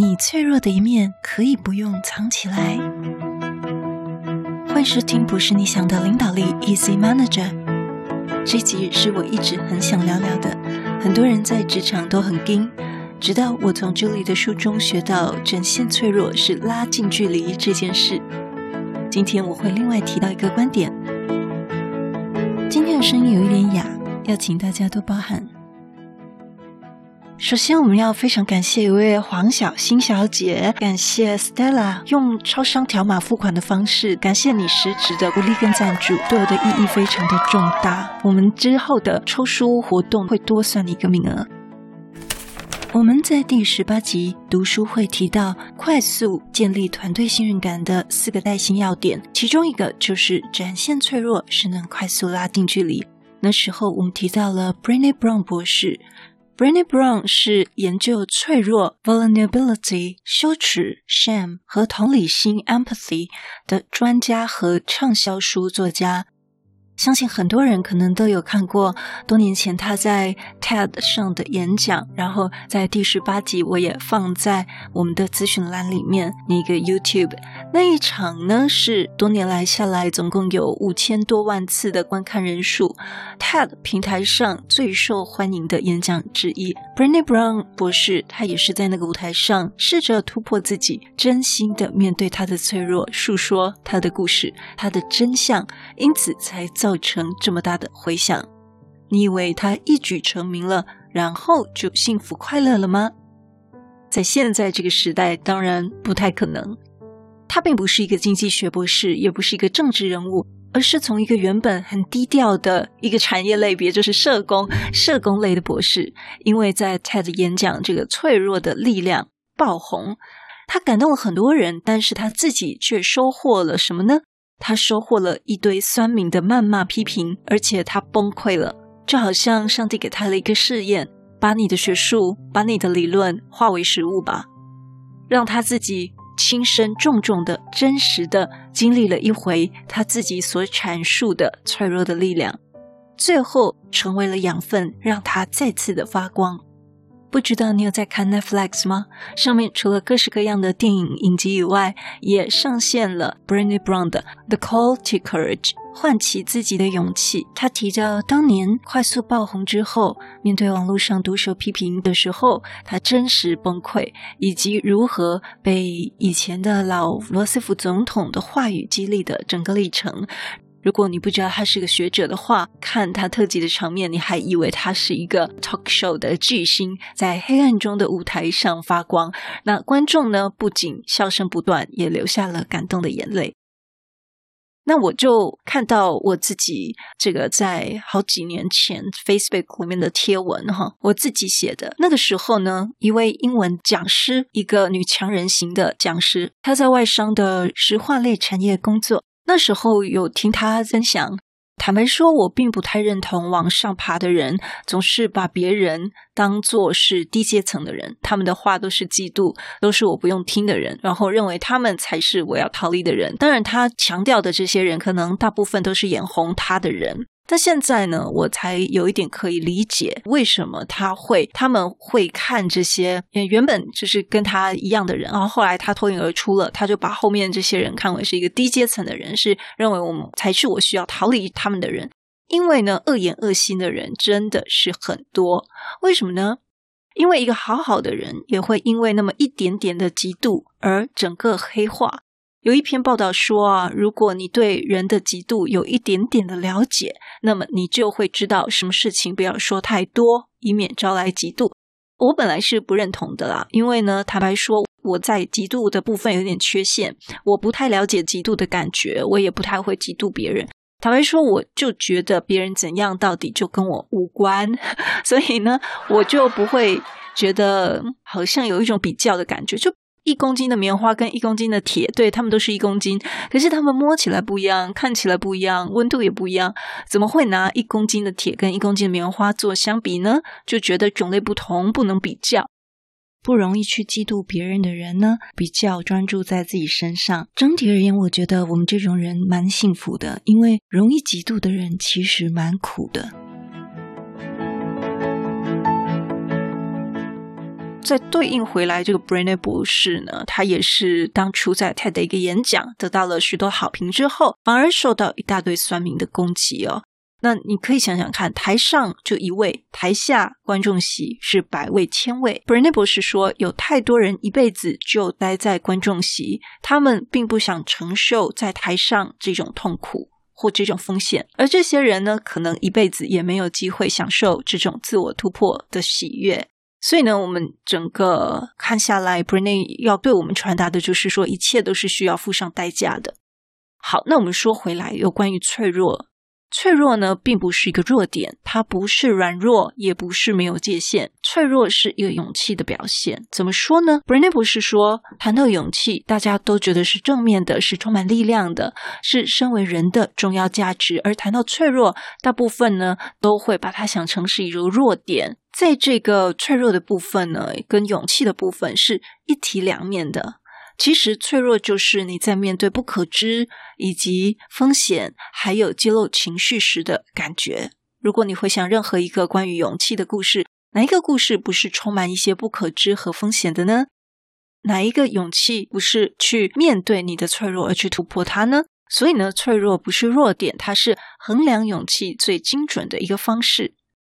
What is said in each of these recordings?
你脆弱的一面可以不用藏起来。幻视听不是你想的领导力，Easy Manager。这集是我一直很想聊聊的。很多人在职场都很硬，直到我从 Julie 的书中学到，展现脆弱是拉近距离这件事。今天我会另外提到一个观点。今天的声音有一点哑，要请大家多包涵。首先，我们要非常感谢一位黄小新小姐，感谢 Stella 用超商条码付款的方式，感谢你实质的鼓励跟赞助，对我的意义非常的重大。我们之后的抽书活动会多算你一个名额。我们在第十八集读书会提到，快速建立团队信任感的四个带薪要点，其中一个就是展现脆弱是能快速拉近距离。那时候我们提到了 Brené Brown 博士。Brené Brown 是研究脆弱 （vulnerability）、羞耻 （shame） 和同理心 （empathy） 的专家和畅销书作家。相信很多人可能都有看过多年前他在 TED 上的演讲，然后在第十八集我也放在我们的资讯栏里面那个 YouTube 那一场呢，是多年来下来总共有五千多万次的观看人数，TED 平台上最受欢迎的演讲之一。Brené Brown 博士他也是在那个舞台上试着突破自己，真心的面对他的脆弱，诉说他的故事，他的真相，因此才造。造成这么大的回响，你以为他一举成名了，然后就幸福快乐了吗？在现在这个时代，当然不太可能。他并不是一个经济学博士，也不是一个政治人物，而是从一个原本很低调的一个产业类别，就是社工、社工类的博士，因为在 TED 演讲这个脆弱的力量爆红，他感动了很多人，但是他自己却收获了什么呢？他收获了一堆酸民的谩骂批评，而且他崩溃了，就好像上帝给他了一个试验，把你的学术、把你的理论化为实物吧，让他自己亲身重重的、真实的经历了一回他自己所阐述的脆弱的力量，最后成为了养分，让他再次的发光。不知道你有在看 Netflix 吗？上面除了各式各样的电影影集以外，也上线了 Brandy Brown 的《The Call to Courage》，唤起自己的勇气。他提到当年快速爆红之后，面对网络上毒舌批评的时候，他真实崩溃，以及如何被以前的老罗斯福总统的话语激励的整个历程。如果你不知道他是个学者的话，看他特辑的场面，你还以为他是一个 talk show 的巨星，在黑暗中的舞台上发光。那观众呢，不仅笑声不断，也流下了感动的眼泪。那我就看到我自己这个在好几年前 Facebook 里面的贴文哈，我自己写的。那个时候呢，一位英文讲师，一个女强人型的讲师，她在外商的石化类产业工作。那时候有听他分享，坦白说，我并不太认同往上爬的人总是把别人当做是低阶层的人，他们的话都是嫉妒，都是我不用听的人，然后认为他们才是我要逃离的人。当然，他强调的这些人，可能大部分都是眼红他的人。但现在呢，我才有一点可以理解为什么他会他们会看这些原本就是跟他一样的人，然后后来他脱颖而出了，他就把后面这些人看为是一个低阶层的人，是认为我们才是我需要逃离他们的人。因为呢，恶言恶心的人真的是很多。为什么呢？因为一个好好的人也会因为那么一点点的嫉妒而整个黑化。有一篇报道说啊，如果你对人的嫉妒有一点点的了解，那么你就会知道什么事情不要说太多，以免招来嫉妒。我本来是不认同的啦，因为呢，坦白说，我在嫉妒的部分有点缺陷，我不太了解嫉妒的感觉，我也不太会嫉妒别人。坦白说，我就觉得别人怎样到底就跟我无关，所以呢，我就不会觉得好像有一种比较的感觉，就。一公斤的棉花跟一公斤的铁，对，它们都是一公斤，可是它们摸起来不一样，看起来不一样，温度也不一样，怎么会拿一公斤的铁跟一公斤的棉花做相比呢？就觉得种类不同，不能比较。不容易去嫉妒别人的人呢，比较专注在自己身上。整体而言，我觉得我们这种人蛮幸福的，因为容易嫉妒的人其实蛮苦的。再对应回来，这个 Brené 博士呢，他也是当初在 TED 的一个演讲得到了许多好评之后，反而受到一大堆酸民的攻击哦。那你可以想想看，台上就一位，台下观众席是百位、千位。Brené 博士说，有太多人一辈子就待在观众席，他们并不想承受在台上这种痛苦或这种风险，而这些人呢，可能一辈子也没有机会享受这种自我突破的喜悦。所以呢，我们整个看下来，Brené 要对我们传达的就是说，一切都是需要付上代价的。好，那我们说回来，有关于脆弱。脆弱呢，并不是一个弱点，它不是软弱，也不是没有界限。脆弱是一个勇气的表现。怎么说呢？Brené 不是说，谈到勇气，大家都觉得是正面的，是充满力量的，是身为人的重要价值；而谈到脆弱，大部分呢都会把它想成是一个弱点。在这个脆弱的部分呢，跟勇气的部分是一体两面的。其实脆弱就是你在面对不可知以及风险，还有揭露情绪时的感觉。如果你回想任何一个关于勇气的故事，哪一个故事不是充满一些不可知和风险的呢？哪一个勇气不是去面对你的脆弱而去突破它呢？所以呢，脆弱不是弱点，它是衡量勇气最精准的一个方式。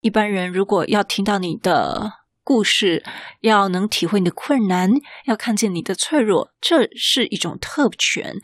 一般人如果要听到你的，故事要能体会你的困难，要看见你的脆弱，这是一种特权，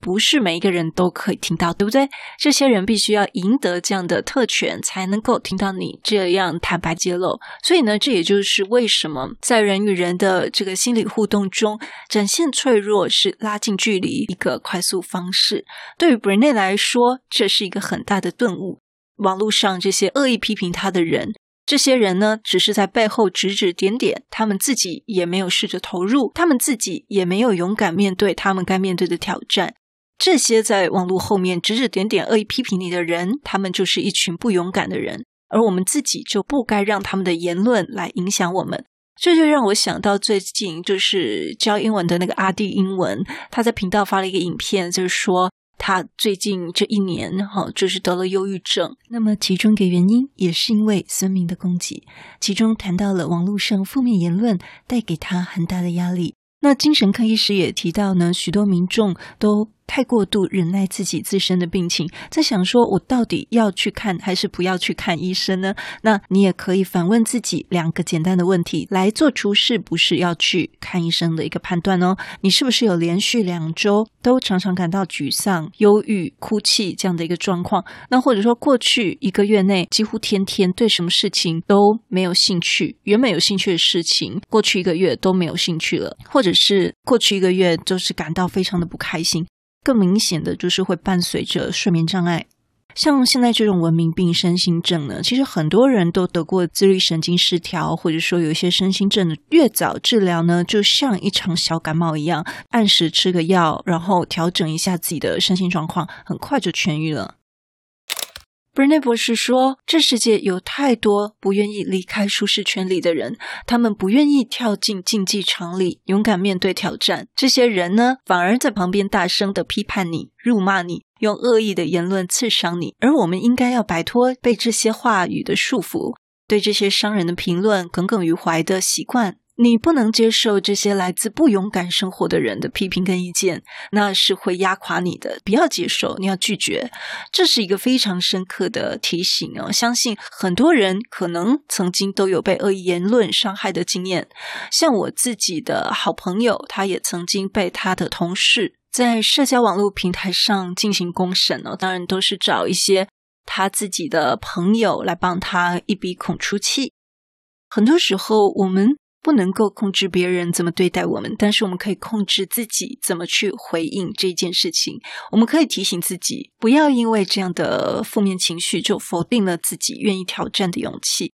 不是每一个人都可以听到，对不对？这些人必须要赢得这样的特权，才能够听到你这样坦白揭露。所以呢，这也就是为什么在人与人的这个心理互动中，展现脆弱是拉近距离一个快速方式。对于 Brené 来说，这是一个很大的顿悟。网络上这些恶意批评他的人。这些人呢，只是在背后指指点点，他们自己也没有试着投入，他们自己也没有勇敢面对他们该面对的挑战。这些在网络后面指指点点、恶意批评你的人，他们就是一群不勇敢的人，而我们自己就不该让他们的言论来影响我们。这就让我想到最近就是教英文的那个阿弟英文，他在频道发了一个影片，就是说。他最近这一年，哈，就是得了忧郁症。那么其中一个原因也是因为酸民的攻击，其中谈到了网络上负面言论带给他很大的压力。那精神科医师也提到呢，许多民众都。太过度忍耐自己自身的病情，在想说，我到底要去看还是不要去看医生呢？那你也可以反问自己两个简单的问题，来做出是不是要去看医生的一个判断哦。你是不是有连续两周都常常感到沮丧、忧郁、哭泣这样的一个状况？那或者说，过去一个月内几乎天天对什么事情都没有兴趣，原本有兴趣的事情，过去一个月都没有兴趣了，或者是过去一个月就是感到非常的不开心。更明显的就是会伴随着睡眠障碍，像现在这种文明病身心症呢，其实很多人都得过自律神经失调，或者说有一些身心症的，越早治疗呢，就像一场小感冒一样，按时吃个药，然后调整一下自己的身心状况，很快就痊愈了。Brené 博士说：“这世界有太多不愿意离开舒适圈里的人，他们不愿意跳进竞技场里，勇敢面对挑战。这些人呢，反而在旁边大声地批判你、辱骂你，用恶意的言论刺伤你。而我们应该要摆脱被这些话语的束缚，对这些伤人的评论耿耿于怀的习惯。”你不能接受这些来自不勇敢生活的人的批评跟意见，那是会压垮你的。不要接受，你要拒绝。这是一个非常深刻的提醒哦。相信很多人可能曾经都有被恶意言论伤害的经验。像我自己的好朋友，他也曾经被他的同事在社交网络平台上进行公审哦。当然，都是找一些他自己的朋友来帮他一鼻孔出气。很多时候，我们。不能够控制别人怎么对待我们，但是我们可以控制自己怎么去回应这件事情。我们可以提醒自己，不要因为这样的负面情绪就否定了自己愿意挑战的勇气。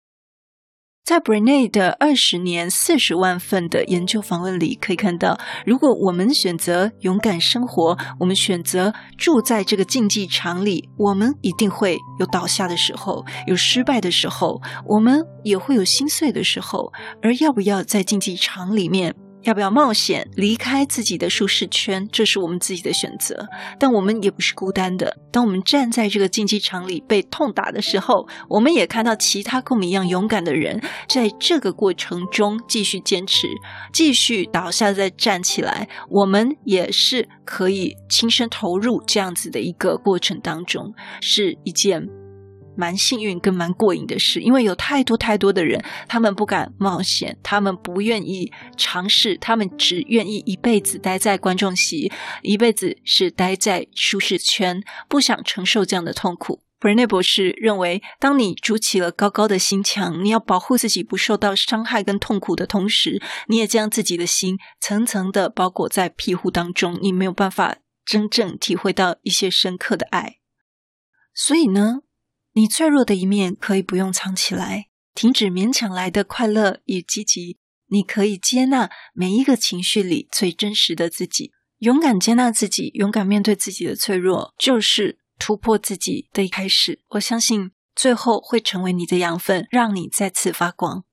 在 b r e n e 的二十年四十万份的研究访问里，可以看到，如果我们选择勇敢生活，我们选择住在这个竞技场里，我们一定会有倒下的时候，有失败的时候，我们也会有心碎的时候。而要不要在竞技场里面要不要冒险离开自己的舒适圈，这是我们自己的选择。但我们也不是孤单的。当我们站在这个竞技场里被痛打的时候，我们也看到其他跟我们一样勇敢的人，在这个过程中继续坚持，继续倒下再站起来。我们也是可以亲身投入这样子的一个过程当中，是一件。蛮幸运跟蛮过瘾的事，因为有太多太多的人，他们不敢冒险，他们不愿意尝试，他们只愿意一辈子待在观众席，一辈子是待在舒适圈，不想承受这样的痛苦。布瑞内博士认为，当你筑起了高高的心墙，你要保护自己不受到伤害跟痛苦的同时，你也将自己的心层层的包裹在庇护当中，你没有办法真正体会到一些深刻的爱。所以呢，你脆弱的一面可以不用藏起来，停止勉强来的快乐与积极。你可以接纳每一个情绪里最真实的自己，勇敢接纳自己，勇敢面对自己的脆弱，就是突破自己的一开始。我相信最后会成为你的养分，让你再次发光。